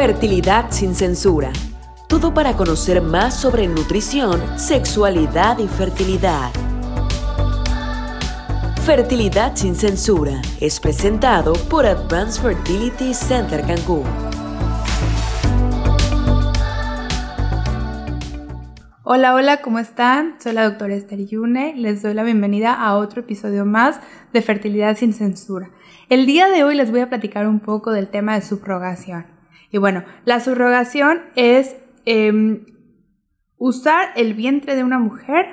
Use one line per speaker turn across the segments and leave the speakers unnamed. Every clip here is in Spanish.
Fertilidad sin censura. Todo para conocer más sobre nutrición, sexualidad y fertilidad. Fertilidad sin censura es presentado por Advanced Fertility Center Cancún.
Hola, hola, ¿cómo están? Soy la doctora Esther Yune. Les doy la bienvenida a otro episodio más de Fertilidad sin censura. El día de hoy les voy a platicar un poco del tema de subrogación. Y bueno, la subrogación es em, usar el vientre de una mujer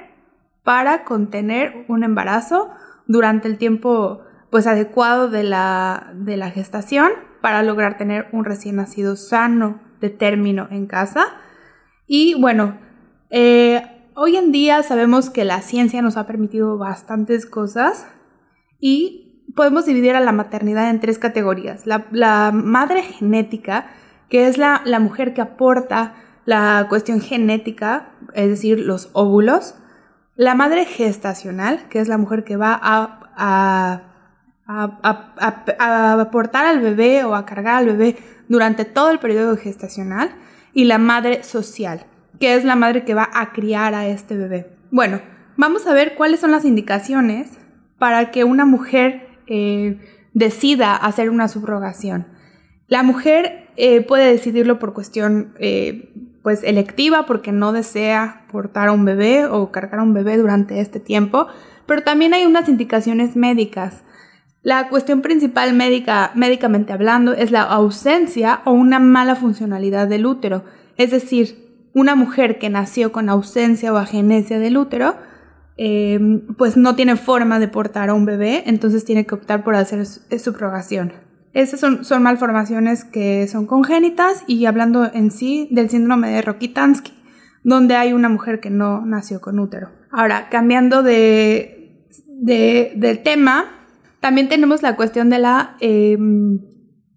para contener un embarazo durante el tiempo pues adecuado de la, de la gestación para lograr tener un recién nacido sano de término en casa. Y bueno, eh, hoy en día sabemos que la ciencia nos ha permitido bastantes cosas y podemos dividir a la maternidad en tres categorías. La, madre genética, que es la, mujer que aporta la cuestión genética, es decir, los óvulos. La madre gestacional, que es la mujer que va a, a, aportar al bebé o a cargar al bebé durante todo el periodo gestacional. Y la madre social, que es la madre que va a criar a este bebé. Bueno, vamos a ver cuáles son las indicaciones para que una mujer eh, decida hacer una subrogación. La mujer eh, puede decidirlo por cuestión eh, pues electiva porque no desea portar a un bebé o cargar a un bebé durante este tiempo, pero también hay unas indicaciones médicas. La cuestión principal médica, médicamente hablando, es la ausencia o una mala funcionalidad del útero. Es decir, una mujer que nació con ausencia o agenesia del útero Em, pues no tiene forma de portar a un bebé, entonces tiene que optar por hacer subrogación. Esas son, son malformaciones que son congénitas y hablando en sí del síndrome de Rokitansky, donde hay una mujer que no nació con útero. Ahora, cambiando de, del tema, también tenemos la cuestión de la, em,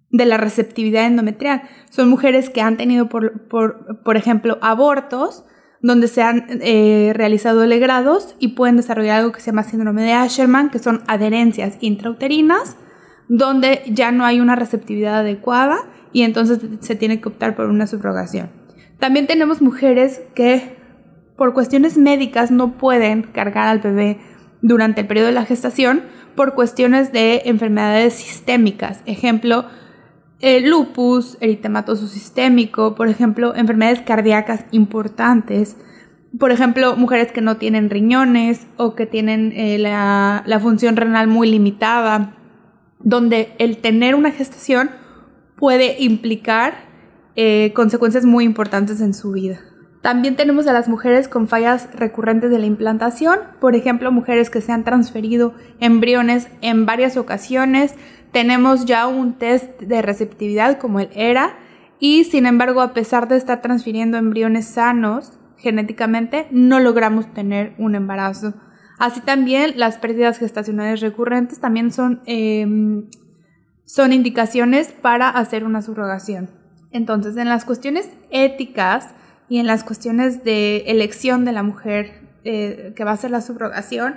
de la receptividad endometrial. Son mujeres que han tenido, por, por, por ejemplo, abortos, donde se han eh, realizado legrados y pueden desarrollar algo que se llama síndrome de Asherman, que son adherencias intrauterinas, donde ya no hay una receptividad adecuada y entonces se tiene que optar por una subrogación. También tenemos mujeres que por cuestiones médicas no pueden cargar al bebé durante el periodo de la gestación por cuestiones de enfermedades sistémicas. Ejemplo, lupus, eritematoso sistémico, por ejemplo, enfermedades cardíacas importantes, por ejemplo, mujeres que no tienen riñones o que tienen eh, la, función renal muy limitada, donde el tener una gestación puede implicar eh, consecuencias muy importantes en su vida. También tenemos a las mujeres con fallas recurrentes de la implantación, por ejemplo, mujeres que se han transferido embriones en varias ocasiones, tenemos ya un test de receptividad como el ERA y sin embargo a pesar de estar transfiriendo embriones sanos genéticamente no logramos tener un embarazo. Así también las pérdidas gestacionales recurrentes también son, em, son indicaciones para hacer una subrogación. Entonces en las cuestiones éticas y en las cuestiones de elección de la mujer eh, que va a hacer la subrogación,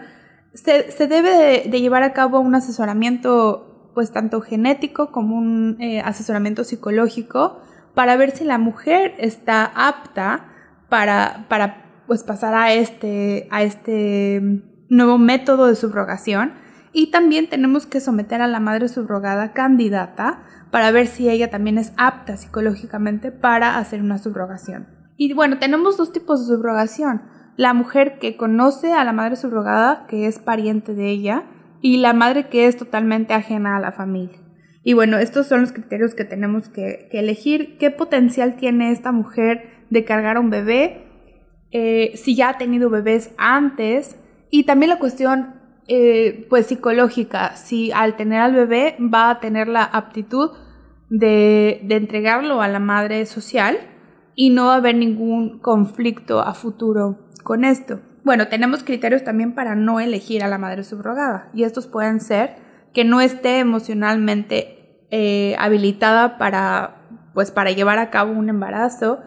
se, debe de llevar a cabo un asesoramiento pues tanto genético como un eh, asesoramiento psicológico para ver si la mujer está apta para, para pues pasar a este, a este nuevo método de subrogación y también tenemos que someter a la madre subrogada candidata para ver si ella también es apta psicológicamente para hacer una subrogación. Y bueno, tenemos dos tipos de subrogación. La mujer que conoce a la madre subrogada, que es pariente de ella, y la madre que es totalmente ajena a la familia. Y bueno, estos son los criterios que tenemos que, elegir. ¿Qué potencial tiene esta mujer de cargar a un bebé? Eh, si ya ha tenido bebés antes. Y también la cuestión eh, pues psicológica, si al tener al bebé va a tener la aptitud de, de entregarlo a la madre social y no va a haber ningún conflicto a futuro con esto. Bueno, tenemos criterios también para no elegir a la madre subrogada y estos pueden ser que no esté emocionalmente eh, habilitada para, pues, para llevar a cabo un embarazo,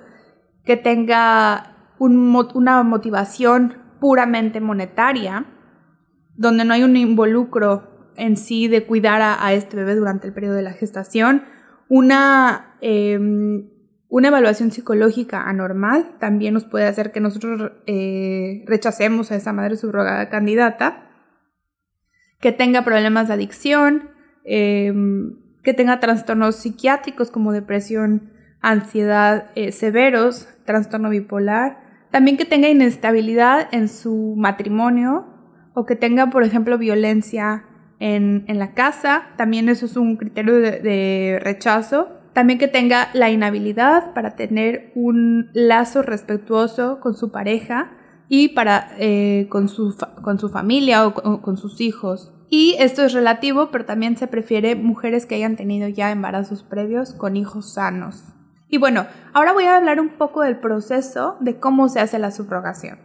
que tenga una motivación puramente monetaria, donde no hay un involucro en sí de cuidar a, este bebé durante el periodo de la gestación, una, em, Una evaluación psicológica anormal también nos puede hacer que nosotros eh, rechacemos a esa madre subrogada candidata, que tenga problemas de adicción, em, que tenga trastornos psiquiátricos como depresión, ansiedad eh, severos, trastorno bipolar, también que tenga inestabilidad en su matrimonio o que tenga, por ejemplo, violencia en, la casa, también eso es un criterio de rechazo también que tenga la inhabilidad para tener un lazo respetuoso con su pareja y para, eh, con, su con su familia o con, sus hijos. Y esto es relativo, pero también se prefiere mujeres que hayan tenido ya embarazos previos con hijos sanos. Y bueno, ahora voy a hablar un poco del proceso de cómo se hace la subrogación.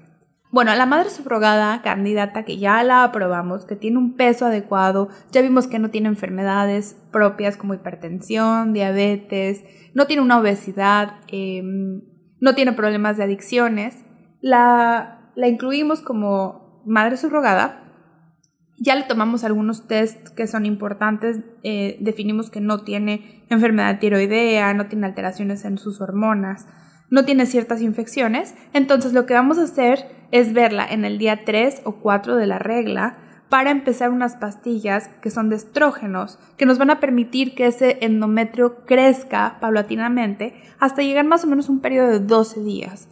Bueno, la madre subrogada candidata que ya la aprobamos, que tiene un peso adecuado, ya vimos que no tiene enfermedades propias como hipertensión, diabetes, no tiene una obesidad, em, no tiene problemas de adicciones, la, la incluimos como madre subrogada. Ya le tomamos algunos tests que son importantes, eh, definimos que no tiene enfermedad tiroidea, no tiene alteraciones en sus hormonas, no tiene ciertas infecciones, entonces lo que vamos a hacer es verla en el día 3 o 4 de la regla para empezar unas pastillas que son de estrógenos, que nos van a permitir que ese endometrio crezca paulatinamente hasta llegar más o menos a un periodo de 12 días.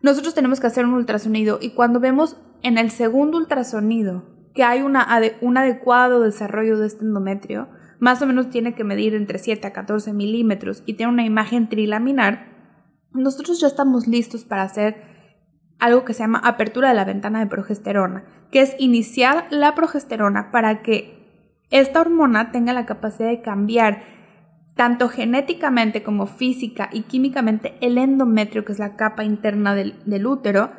Nosotros tenemos que hacer un ultrasonido y cuando vemos en el segundo ultrasonido que hay una, un adecuado desarrollo de este endometrio, más o menos tiene que medir entre 7 a 14 milímetros y tiene una imagen trilaminar, nosotros ya estamos listos para hacer algo que se llama apertura de la ventana de progesterona, que es iniciar la progesterona para que esta hormona tenga la capacidad de cambiar tanto genéticamente como física y químicamente el endometrio, que es la capa interna del, útero,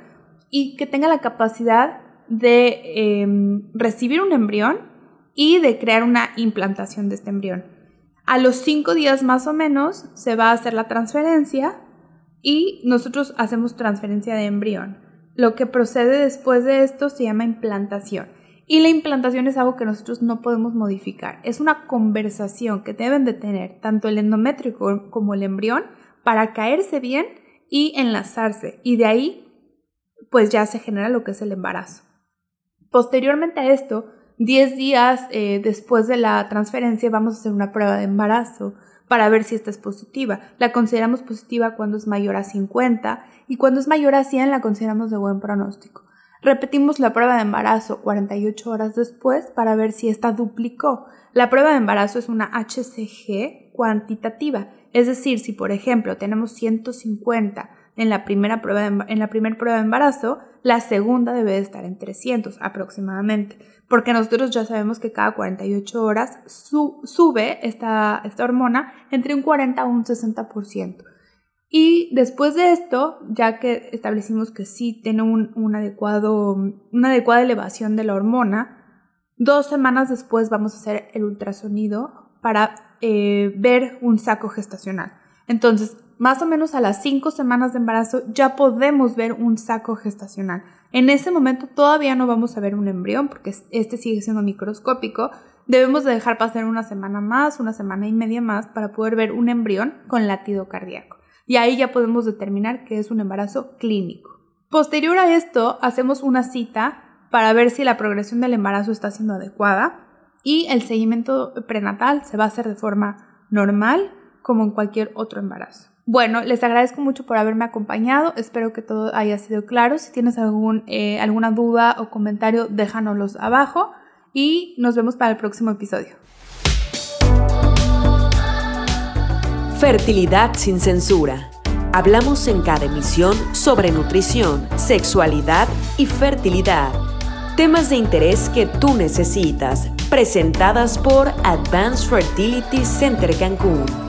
y que tenga la capacidad de em, recibir un embrión y de crear una implantación de este embrión. A los cinco días más o menos se va a hacer la transferencia y nosotros hacemos transferencia de embrión. Lo que procede después de esto se llama implantación. Y la implantación es algo que nosotros no podemos modificar. Es una conversación que deben de tener tanto el endometrio como el embrión para caerse bien y enlazarse. Y de ahí, pues ya se genera lo que es el embarazo. Posteriormente a esto, 10 días eh, después de la transferencia, vamos a hacer una prueba de embarazo para ver si esta es positiva. La consideramos positiva cuando es mayor a 50 y cuando es mayor a 100 la consideramos de buen pronóstico. Repetimos la prueba de embarazo 48 horas después para ver si esta duplicó. La prueba de embarazo es una HCG cuantitativa, es decir, si por ejemplo tenemos 150 en la primera prueba en la primera prueba de embarazo, la segunda debe de estar en 300 aproximadamente, porque nosotros ya sabemos que cada 48 horas sube esta, esta hormona entre un 40 a un 60%. Y después de esto, ya que establecimos que sí tiene un, adecuado, una adecuada elevación de la hormona, dos semanas después vamos a hacer el ultrasonido para eh, ver un saco gestacional. Entonces, más o menos a las cinco semanas de embarazo ya podemos ver un saco gestacional. En ese momento todavía no vamos a ver un embrión porque este sigue siendo microscópico. Debemos de dejar pasar una semana más, una semana y media más para poder ver un embrión con latido cardíaco. Y ahí ya podemos determinar que es un embarazo clínico. Posterior a esto, hacemos una cita para ver si la progresión del embarazo está siendo adecuada y el seguimiento prenatal se va a hacer de forma normal como en cualquier otro embarazo. Bueno, les agradezco mucho por haberme acompañado. Espero que todo haya sido claro. Si tienes algún, eh, alguna duda o comentario, déjanoslos abajo y nos vemos para el próximo episodio.
Fertilidad sin censura. Hablamos en cada emisión sobre nutrición, sexualidad y fertilidad. Temas de interés que tú necesitas, presentadas por Advanced Fertility Center Cancún.